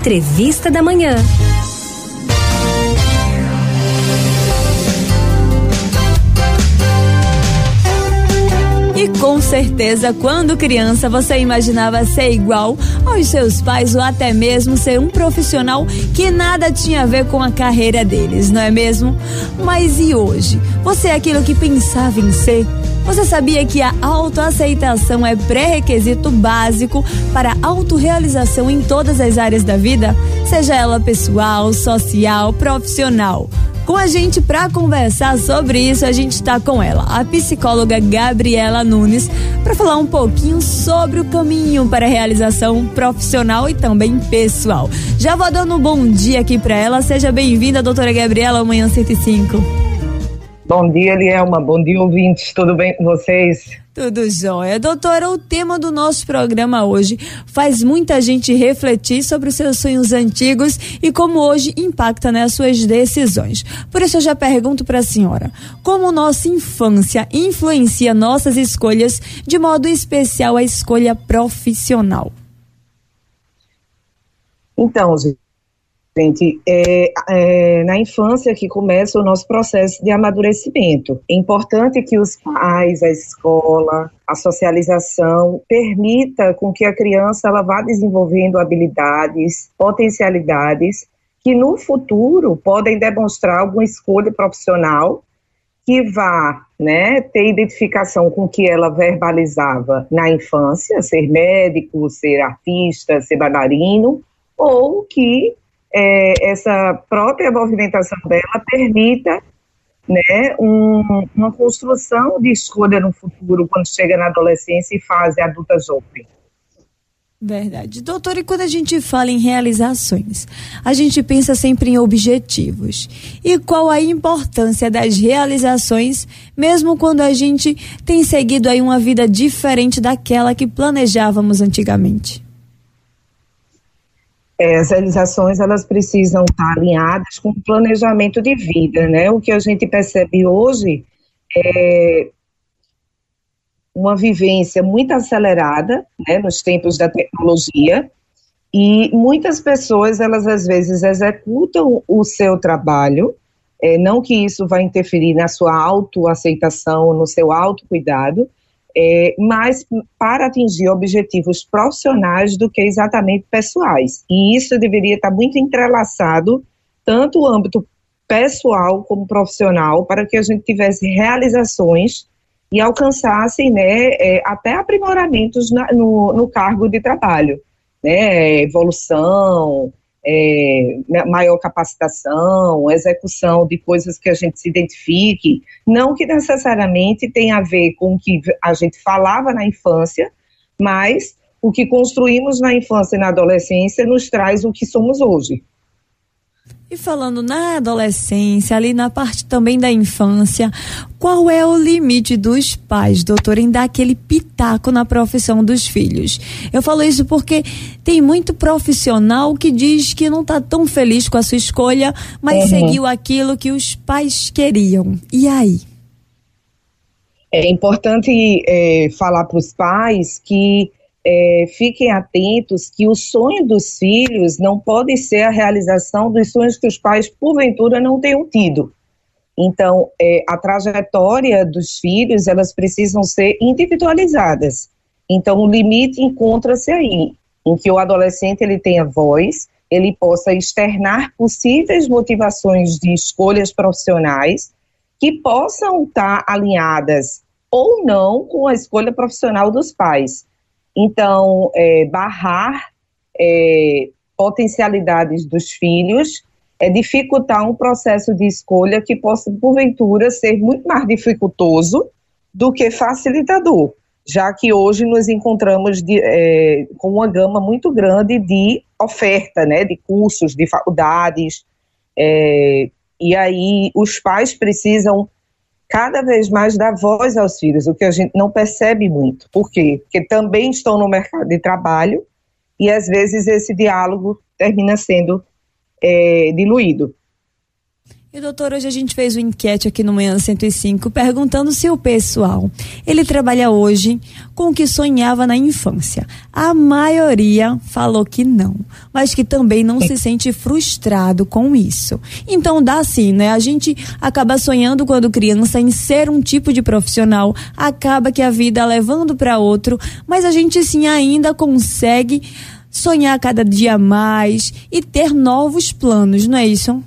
Entrevista da Manhã. E com certeza, quando criança, você imaginava ser igual aos seus pais ou até mesmo ser um profissional que nada tinha a ver com a carreira deles, não é mesmo? Mas e hoje? Você é aquilo que pensava em ser? Você sabia que a autoaceitação é pré-requisito básico para autorrealização em todas as áreas da vida? Seja ela pessoal, social, profissional. Com a gente para conversar sobre isso, a gente está com ela, a psicóloga Gabriela Nunes, para falar um pouquinho sobre o caminho para a realização profissional e também pessoal. Já vou dando um bom dia aqui para ela. Seja bem-vinda, doutora Gabriela, amanhã 105. Bom dia, Lielma. Bom dia, ouvintes. Tudo bem com vocês? Tudo jóia. Doutora, o tema do nosso programa hoje faz muita gente refletir sobre os seus sonhos antigos e como hoje impacta nas suas decisões. Por isso eu já pergunto para a senhora, como nossa infância influencia nossas escolhas, de modo especial a escolha profissional? Então, Gente, é, é, na infância que começa o nosso processo de amadurecimento. É importante que os pais, a escola, a socialização permita com que a criança ela vá desenvolvendo habilidades, potencialidades que no futuro podem demonstrar alguma escolha profissional que vá né, ter identificação com o que ela verbalizava na infância, ser médico, ser artista, ser bailarino, ou que é, essa própria movimentação dela permita né, um, uma construção de escolha no futuro quando chega na adolescência e fase adulta jovem. Verdade. Doutor, e quando a gente fala em realizações, a gente pensa sempre em objetivos. E qual a importância das realizações, mesmo quando a gente tem seguido aí uma vida diferente daquela que planejávamos antigamente? É, as realizações elas precisam estar alinhadas com o planejamento de vida, né? O que a gente percebe hoje é uma vivência muito acelerada, né, nos tempos da tecnologia, e muitas pessoas elas às vezes executam o seu trabalho, é, não que isso vai interferir na sua autoaceitação, no seu autocuidado, é, mais para atingir objetivos profissionais do que exatamente pessoais. E isso deveria estar muito entrelaçado, tanto o âmbito pessoal como profissional, para que a gente tivesse realizações e alcançasse né, é, até aprimoramentos na, no, no cargo de trabalho, né, evolução, é, maior capacitação, execução de coisas que a gente se identifique, não que necessariamente tenha a ver com o que a gente falava na infância, mas o que construímos na infância e na adolescência nos traz o que somos hoje. E falando na adolescência, ali na parte também da infância, qual é o limite dos pais, doutor, em dar aquele pitaco na profissão dos filhos? Eu falo isso porque tem muito profissional que diz que não está tão feliz com a sua escolha, mas uhum. seguiu aquilo que os pais queriam. E aí? É importante é, falar para os pais que é, fiquem atentos que o sonho dos filhos não pode ser a realização dos sonhos que os pais, porventura, não tenham tido. Então, é, a trajetória dos filhos, elas precisam ser individualizadas. Então, o limite encontra-se aí, em que o adolescente ele tenha voz, ele possa externar possíveis motivações de escolhas profissionais que possam estar alinhadas ou não com a escolha profissional dos pais. Então, é, barrar é, potencialidades dos filhos é dificultar um processo de escolha que possa, porventura, ser muito mais dificultoso do que facilitador, já que hoje nos encontramos de, é, com uma gama muito grande de oferta, né, de cursos, de faculdades, é, e aí os pais precisam cada vez mais dar voz aos filhos, o que a gente não percebe muito. Por quê? Porque também estão no mercado de trabalho e às vezes esse diálogo termina sendo é, diluído. E doutor, hoje a gente fez uma enquete aqui no Manhã 105 perguntando se o pessoal ele trabalha hoje com o que sonhava na infância. A maioria falou que não, mas que também não se sente frustrado com isso. Então dá sim, né? A gente acaba sonhando quando criança em ser um tipo de profissional, acaba que a vida levando para outro, mas a gente sim ainda consegue sonhar cada dia mais e ter novos planos, não é isso?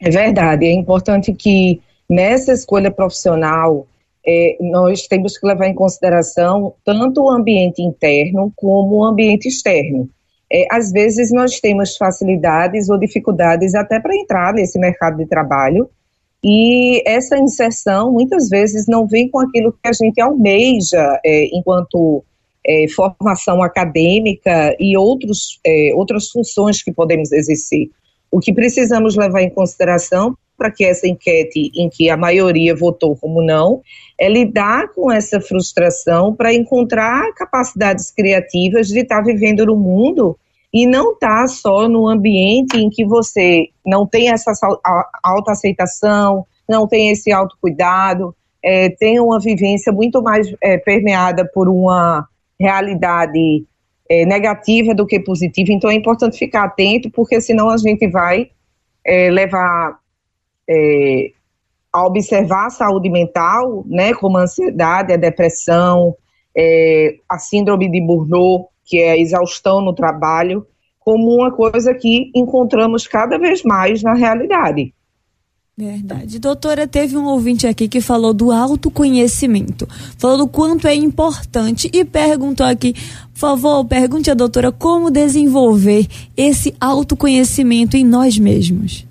É verdade. É importante que nessa escolha profissional é, nós temos que levar em consideração tanto o ambiente interno como o ambiente externo. É, às vezes nós temos facilidades ou dificuldades até para entrar nesse mercado de trabalho e essa inserção muitas vezes não vem com aquilo que a gente almeja é, enquanto é, formação acadêmica e outros, é, outras funções que podemos exercer. O que precisamos levar em consideração para que essa enquete, em que a maioria votou como não, é lidar com essa frustração para encontrar capacidades criativas de estar vivendo no mundo e não estar tá só no ambiente em que você não tem essa autoaceitação, não tem esse autocuidado, é, tem uma vivência muito mais é, permeada por uma realidade é, negativa do que positiva, então é importante ficar atento, porque senão a gente vai é, levar é, a observar a saúde mental, né, como a ansiedade, a depressão, é, a síndrome de Burnout, que é a exaustão no trabalho, como uma coisa que encontramos cada vez mais na realidade. Verdade. Doutora, teve um ouvinte aqui que falou do autoconhecimento, falou do quanto é importante e perguntou aqui, por favor, pergunte à doutora como desenvolver esse autoconhecimento em nós mesmos.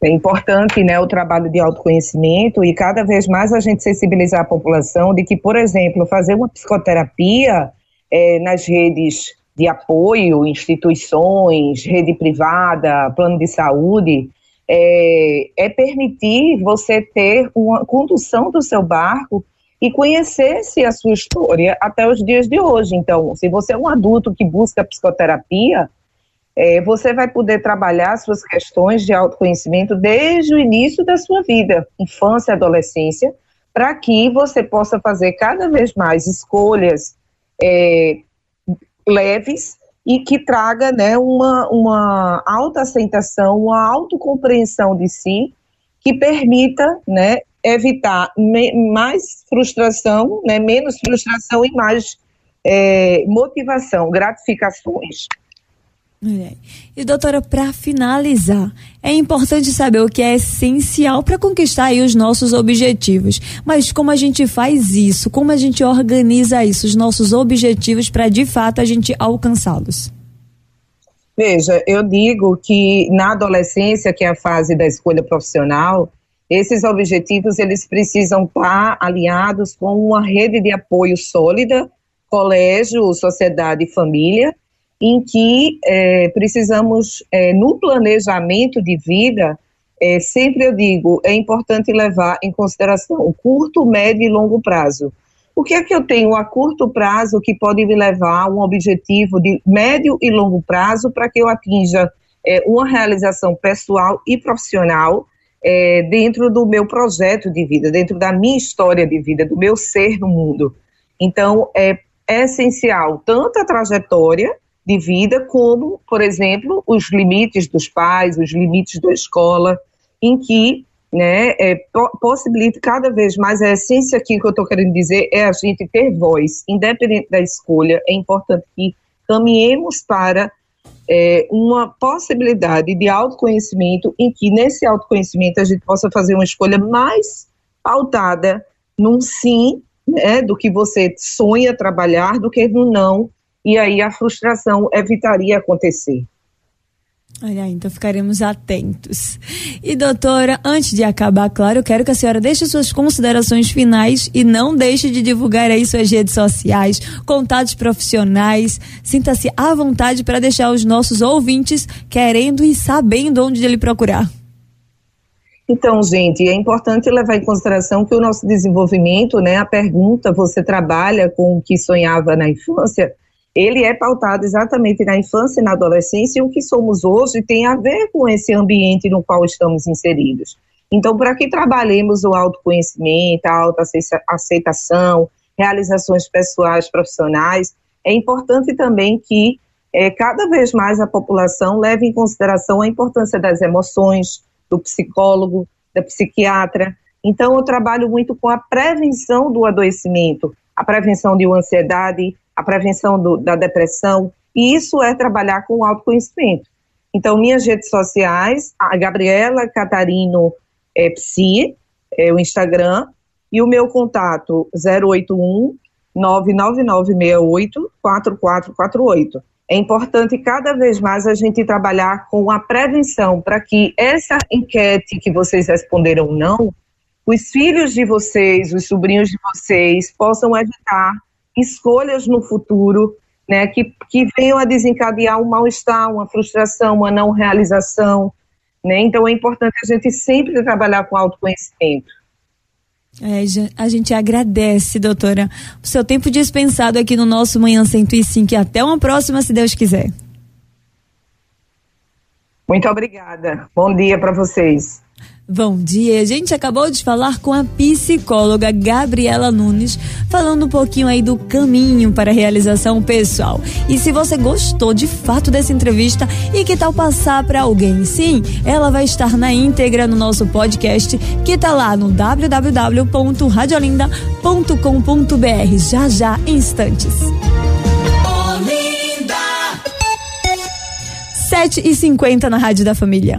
É importante, né, o trabalho de autoconhecimento e cada vez mais a gente sensibilizar a população de que, por exemplo, fazer uma psicoterapia é, nas redes de apoio, instituições, rede privada, plano de saúde, é, é permitir você ter uma condução do seu barco e conhecer-se a sua história até os dias de hoje. Então, se você é um adulto que busca psicoterapia, é, você vai poder trabalhar suas questões de autoconhecimento desde o início da sua vida, infância, adolescência, para que você possa fazer cada vez mais escolhas é, leves e que traga né, uma, uma autoaceitação, uma autocompreensão de si, que permita né, evitar mais frustração, né, menos frustração e mais é, motivação, gratificações. E doutora, para finalizar, é importante saber o que é essencial para conquistar os nossos objetivos. Mas como a gente faz isso? Como a gente organiza isso, os nossos objetivos para de fato a gente alcançá-los? Veja, eu digo que na adolescência, que é a fase da escolha profissional, esses objetivos eles precisam estar alinhados com uma rede de apoio sólida, colégio, sociedade e família, em que é, precisamos, é, no planejamento de vida, é, sempre eu digo, é importante levar em consideração o curto, médio e longo prazo. O que é que eu tenho a curto prazo que pode me levar a um objetivo de médio e longo prazo para que eu atinja é, uma realização pessoal e profissional é, dentro do meu projeto de vida, dentro da minha história de vida, do meu ser no mundo. Então, é, é essencial tanto a trajetória de vida, como, por exemplo, os limites dos pais, os limites da escola, em que né, é, possibilita cada vez mais, a essência aqui que eu estou querendo dizer é a gente ter voz, independente da escolha, é importante que caminhemos para é, uma possibilidade de autoconhecimento, em que nesse autoconhecimento a gente possa fazer uma escolha mais pautada num sim, né, do que você sonha trabalhar, do que no não, e aí a frustração evitaria acontecer. Olha, então ficaremos atentos. E doutora, antes de acabar, claro, eu quero que a senhora deixe suas considerações finais e não deixe de divulgar aí suas redes sociais, contatos profissionais. Sinta-se à vontade para deixar os nossos ouvintes querendo e sabendo onde ele procurar. Então, gente, é importante levar em consideração que o nosso desenvolvimento, né, a pergunta, você trabalha com o que sonhava na infância, ele é pautado exatamente na infância e na adolescência, e o que somos hoje tem a ver com esse ambiente no qual estamos inseridos. Então, para que trabalhemos o autoconhecimento, a autoaceitação, realizações pessoais, profissionais, é importante também que é, cada vez mais a população leve em consideração a importância das emoções, do psicólogo, da psiquiatra. Então, eu trabalho muito com a prevenção do adoecimento, a prevenção de ansiedade, a prevenção do, da depressão, e isso é trabalhar com autoconhecimento. Então, minhas redes sociais, a Gabriela Catarino é, Psi, é o Instagram, e o meu contato 081 99968 4448. É importante cada vez mais a gente trabalhar com a prevenção para que essa enquete que vocês responderam não, os filhos de vocês, os sobrinhos de vocês possam evitar escolhas no futuro né, que, que venham a desencadear um mal-estar, uma frustração, uma não realização. Né? Então é importante a gente sempre trabalhar com autoconhecimento. É, a gente agradece, doutora, o seu tempo dispensado aqui no nosso Manhã 105 e até uma próxima, se Deus quiser. Muito obrigada. Bom dia para vocês. Bom dia, a gente acabou de falar com a psicóloga Gabriela Nunes, falando um pouquinho aí do caminho para a realização pessoal. E se você gostou de fato dessa entrevista e que tal passar para alguém? Sim, ela vai estar na íntegra no nosso podcast, que tá lá no www.radiolinda.com.br. Já já, instantes. Olinda. 7 e 50 na Rádio da Família.